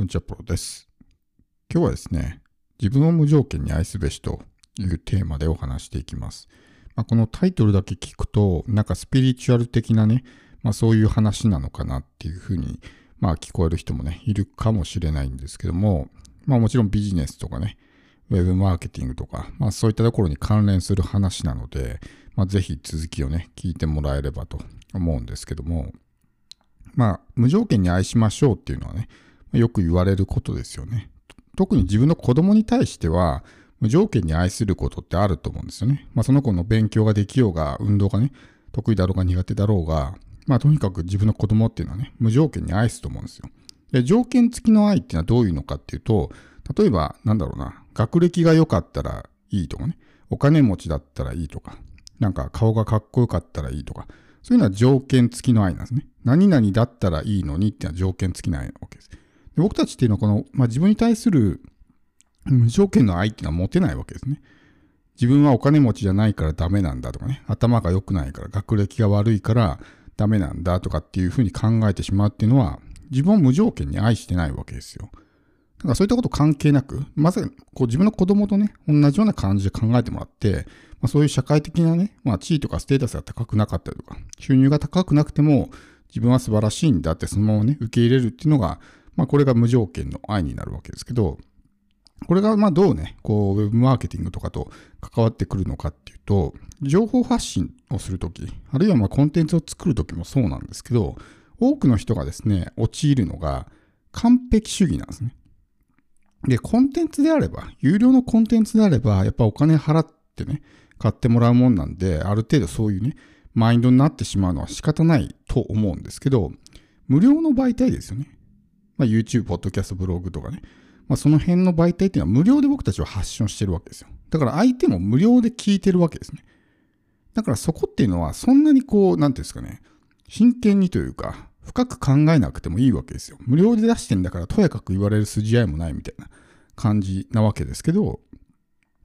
こんにちは、プロです。今日はですね、自分を無条件に愛すべしというテーマでお話していきます。まあ、このタイトルだけ聞くと、なんかスピリチュアル的なね、まあ、そういう話なのかなっていうふうに、まあ、聞こえる人もね、いるかもしれないんですけども、まあ、もちろんビジネスとかね、ウェブマーケティングとか、まあ、そういったところに関連する話なので、まあ、ぜひ続きをね、聞いてもらえればと思うんですけども、まあ、無条件に愛しましょうっていうのはね、よく言われることですよね。特に自分の子供に対しては、無条件に愛することってあると思うんですよね。まあ、その子の勉強ができようが、運動がね、得意だろうが苦手だろうが、まあ、とにかく自分の子供っていうのはね、無条件に愛すと思うんですよ。で、条件付きの愛っていうのはどういうのかっていうと、例えば、なんだろうな、学歴が良かったらいいとかね、お金持ちだったらいいとか、なんか顔がかっこよかったらいいとか、そういうのは条件付きの愛なんですね。何々だったらいいのにっていうのは条件付きの愛なわけです。僕たちっていうのはこの、まあ、自分に対する無条件の愛っていうのは持てないわけですね。自分はお金持ちじゃないからダメなんだとかね、頭が良くないから、学歴が悪いからダメなんだとかっていうふうに考えてしまうっていうのは、自分を無条件に愛してないわけですよ。だからそういったこと関係なく、まずこう自分の子供とね、同じような感じで考えてもらって、まあ、そういう社会的なね、まあ、地位とかステータスが高くなかったりとか、収入が高くなくても、自分は素晴らしいんだってそのままね、受け入れるっていうのが、まあ、これが無条件の愛になるわけですけど、これがまあどうね、こう、ウェブマーケティングとかと関わってくるのかっていうと、情報発信をするとき、あるいはまコンテンツを作るときもそうなんですけど、多くの人がですね、陥るのが完璧主義なんですね。で、コンテンツであれば、有料のコンテンツであれば、やっぱお金払ってね、買ってもらうもんなんで、ある程度そういうね、マインドになってしまうのは仕方ないと思うんですけど、無料の媒体ですよね。まあ、YouTube、Podcast、ブログとかね。まあ、その辺の媒体っていうのは無料で僕たちは発信してるわけですよ。だから相手も無料で聞いてるわけですね。だからそこっていうのはそんなにこう、なんていうんですかね、真剣にというか、深く考えなくてもいいわけですよ。無料で出してんだからとやかく言われる筋合いもないみたいな感じなわけですけど、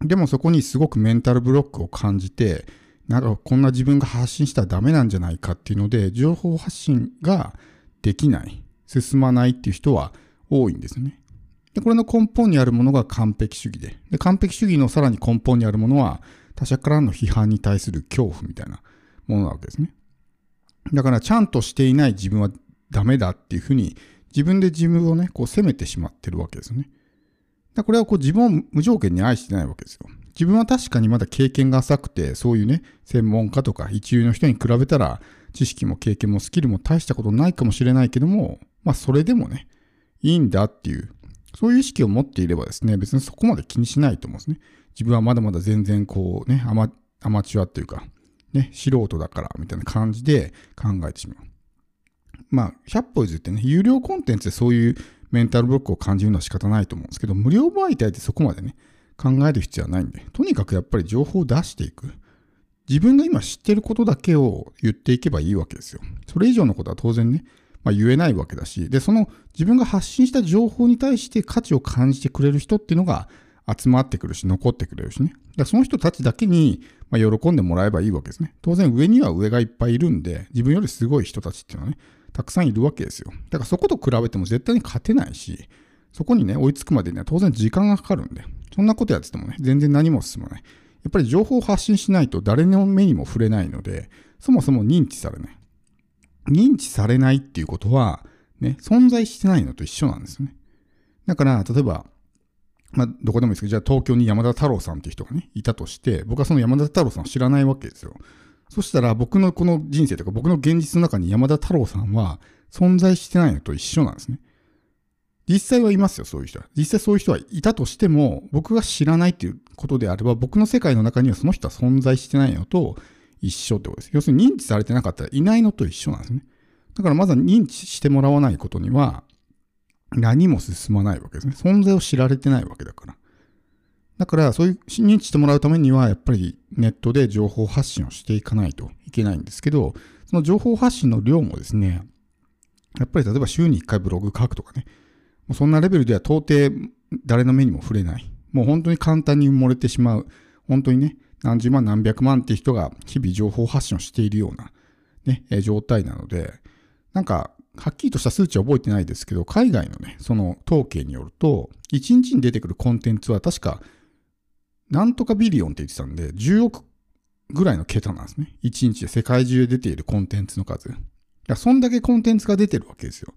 でもそこにすごくメンタルブロックを感じて、なんかこんな自分が発信したらダメなんじゃないかっていうので、情報発信ができない、進まないっていう人は多いんですよね。で、これの根本にあるものが完璧主義で、で完璧主義のさらに根本にあるものは、他者からの批判に対する恐怖みたいなものなわけですね。だから、ちゃんとしていない自分はダメだっていうふうに、自分で自分をね、こう責めてしまってるわけですよね。だこれはこう自分を無条件に愛してないわけですよ。自分は確かにまだ経験が浅くて、そういうね、専門家とか一流の人に比べたら、知識も経験もスキルも大したことないかもしれないけども、まあそれでもね、いいんだっていう、そういう意識を持っていればですね、別にそこまで気にしないと思うんですね。自分はまだまだ全然こうね、アマアマチュアっていうか、ね、素人だからみたいな感じで考えてしまう。まあ、100歩譲ってね、有料コンテンツでそういうメンタルブロックを感じるのは仕方ないと思うんですけど、無料媒体ってそこまでね、考える必要はないんで、とにかくやっぱり情報を出していく。自分が今知ってることだけを言っていけばいいわけですよ。それ以上のことは当然ね、まあ、言えないわけだし、で、その自分が発信した情報に対して価値を感じてくれる人っていうのが集まってくるし、残ってくれるしね。だその人たちだけに、まあ喜んでもらえばいいわけですね。当然上には上がいっぱいいるんで、自分よりすごい人たちっていうのはね、たくさんいるわけですよ。だからそこと比べても絶対に勝てないし、そこにね、追いつくまでには当然時間がかかるんで、そんなことやっててもね、全然何も進まない。やっぱり情報を発信しないと誰の目にも触れないので、そもそも認知されない。認知されないっていうことは、ね、存在してないのと一緒なんですよね。だから、例えば、まあ、どこでもいいですけど、じゃあ東京に山田太郎さんっていう人がね、いたとして、僕はその山田太郎さんを知らないわけですよ。そしたら僕のこの人生とか僕の現実の中に山田太郎さんは存在してないのと一緒なんですね。実際はいますよ、そういう人は。実際そういう人はいたとしても、僕が知らないっていうことであれば、僕の世界の中にはその人は存在してないのと一緒ってことです。要するに認知されてなかったらいないのと一緒なんですね。だからまずは認知してもらわないことには、何も進まないわけですね。存在を知られてないわけだから。だから、そういう認知してもらうためには、やっぱりネットで情報発信をしていかないといけないんですけど、その情報発信の量もですね、やっぱり例えば週に1回ブログ書くとかね、そんなレベルでは到底誰の目にも触れない。もう本当に簡単に埋もれてしまう。本当にね、何十万何百万って人が日々情報発信をしているようなね、状態なので、なんかはっきりとした数値は覚えてないですけど、海外のね、その統計によると、1日に出てくるコンテンツは確か、なんとかビリオンって言ってたんで、10億ぐらいの桁なんですね。1日で世界中で出ているコンテンツの数。いや、そんだけコンテンツが出てるわけですよ。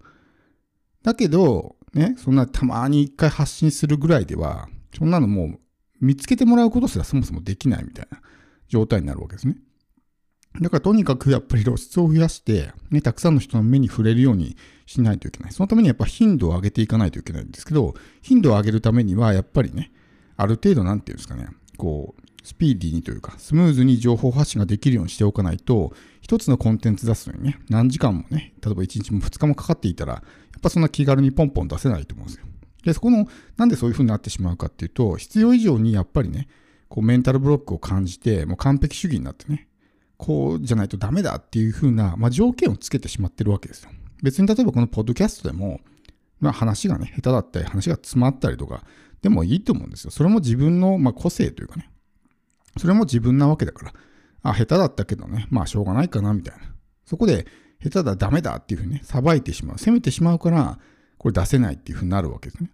だけど、ね、そんなたまに一回発信するぐらいでは、そんなのもう見つけてもらうことすらそもそもできないみたいな状態になるわけですね。だからとにかくやっぱり露出を増やして、ね、たくさんの人の目に触れるようにしないといけない。そのためにやっぱ頻度を上げていかないといけないんですけど、頻度を上げるためにはやっぱりね、ある程度なんていうんですかね、こう、スピーディーにというか、スムーズに情報発信ができるようにしておかないと、一つのコンテンツ出すのにね、何時間もね、例えば1日も2日もかかっていたら、やっぱそんな気軽にポンポン出せないと思うんですよ。で、そこの、なんでそういう風になってしまうかっていうと、必要以上にやっぱりね、こうメンタルブロックを感じて、もう完璧主義になってね、こうじゃないとダメだっていう風な、まあ、条件をつけてしまってるわけですよ。別に例えばこのポッドキャストでも、まあ話がね、下手だったり、話が詰まったりとか、でもいいと思うんですよ。それも自分の、まあ、個性というかね、それも自分なわけだから、あ、下手だったけどね、まあしょうがないかな、みたいな。そこで、下手だ、ダメだっていうふうにね、裁いてしまう。責めてしまうから、これ出せないっていうふうになるわけですね。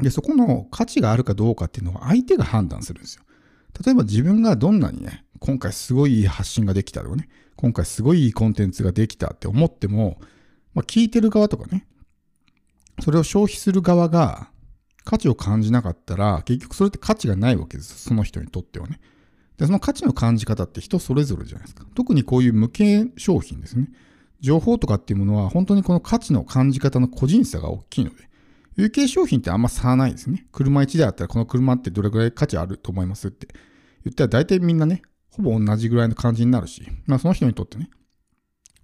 で、そこの価値があるかどうかっていうのは相手が判断するんですよ。例えば自分がどんなにね、今回すごいいい発信ができたとかね、今回すごいいいコンテンツができたって思っても、まあ、聞いてる側とかね、それを消費する側が価値を感じなかったら、結局それって価値がないわけです。その人にとってはね。で、その価値の感じ方って人それぞれじゃないですか。特にこういう無形商品ですね。情報とかっていうものは本当にこの価値の感じ方の個人差が大きいので、有形商品ってあんま差はないですね。車1台あったらこの車ってどれぐらい価値あると思いますって言ったら大体みんなね、ほぼ同じぐらいの感じになるし、まあその人にとってね、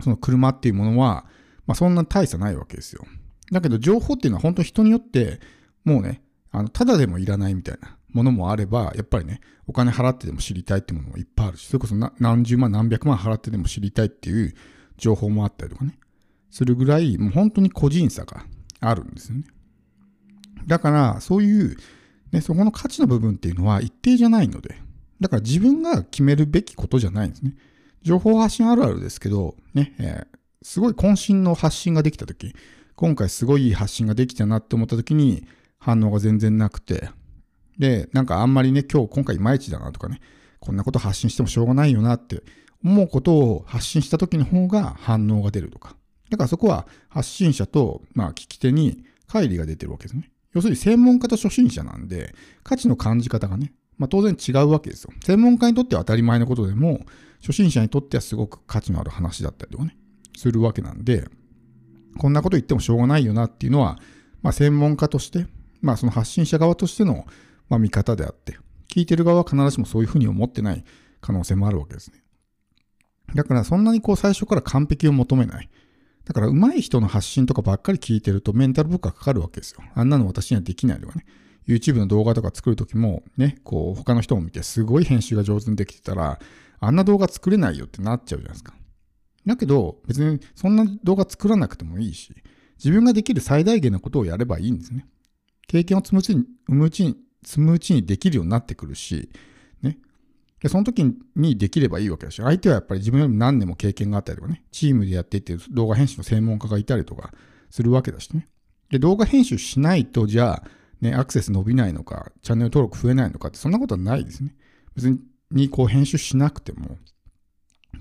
その車っていうものは、まあそんな大差ないわけですよ。だけど情報っていうのは本当人によって、もうね、あの、ただでもいらないみたいなものもあれば、やっぱりね、お金払ってでも知りたいってものもいっぱいあるし、それこそ何十万何百万払ってでも知りたいっていう情報もあったりとかね、するぐらい、もう本当に個人差があるんですよね。だから、そういう、ね、そこの価値の部分っていうのは一定じゃないので、だから自分が決めるべきことじゃないんですね。情報発信あるあるですけど、ね、えー、すごい渾身の発信ができたとき、今回すごいいい発信ができたなって思ったときに、反応が全然なくて、で、なんかあんまりね、今日今回いまいちだなとかね、こんなこと発信してもしょうがないよなって思うことを発信した時の方が反応が出るとか。だからそこは発信者と、まあ、聞き手に乖離が出てるわけですね。要するに専門家と初心者なんで、価値の感じ方がね、まあ、当然違うわけですよ。専門家にとっては当たり前のことでも、初心者にとってはすごく価値のある話だったりとかね、するわけなんで、こんなこと言ってもしょうがないよなっていうのは、まあ、専門家として、まあ、その発信者側としての、まあ、見方であって、聞いてる側は必ずしもそういうふうに思ってない可能性もあるわけですね。だからそんなにこう最初から完璧を求めない。だから上手い人の発信とかばっかり聞いてるとメンタルブックがかかるわけですよ。あんなの私にはできないとかね。YouTube の動画とか作るときもね、こう他の人を見てすごい編集が上手にできてたら、あんな動画作れないよってなっちゃうじゃないですか。だけど別にそんな動画作らなくてもいいし、自分ができる最大限のことをやればいいんですね。経験を積むうちに、積むうちに、できるようになってくるし、で、その時にできればいいわけだし、相手はやっぱり自分よりも何年も経験があったりとかね、チームでやっていって動画編集の専門家がいたりとかするわけだしね。で、動画編集しないと、じゃあ、ね、アクセス伸びないのか、チャンネル登録増えないのかって、そんなことはないですね。別に、こう編集しなくても、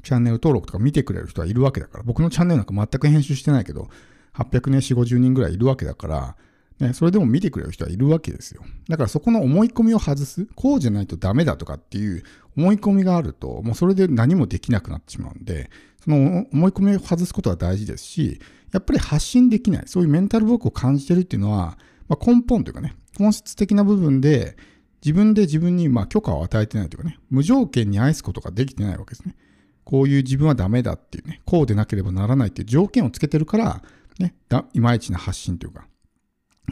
チャンネル登録とか見てくれる人はいるわけだから、僕のチャンネルなんか全く編集してないけど、800年4、50人ぐらいいるわけだから、ね、それでも見てくれる人はいるわけですよ。だからそこの思い込みを外す、こうじゃないとダメだとかっていう思い込みがあると、もうそれで何もできなくなってしまうんで、その思い込みを外すことは大事ですし、やっぱり発信できない、そういうメンタルブロックを感じてるっていうのは、まあ、根本というかね、本質的な部分で、自分で自分にま許可を与えてないというかね、無条件に愛すことができてないわけですね。こういう自分はダメだっていうね、こうでなければならないっていう条件をつけてるから、ね、いまいちな発信というか、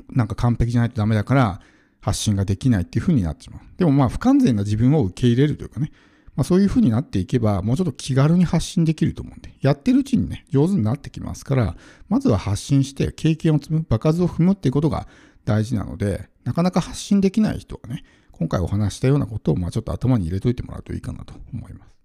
なんか完璧じゃないとダメだから発信ができないっていう風になってしまう。でもまあ不完全な自分を受け入れるというかね、まあ、そういう風になっていけばもうちょっと気軽に発信できると思うんで、やってるうちにね、上手になってきますから、まずは発信して経験を積む、場数を踏むっていうことが大事なので、なかなか発信できない人はね、今回お話したようなことをまあちょっと頭に入れといてもらうといいかなと思います。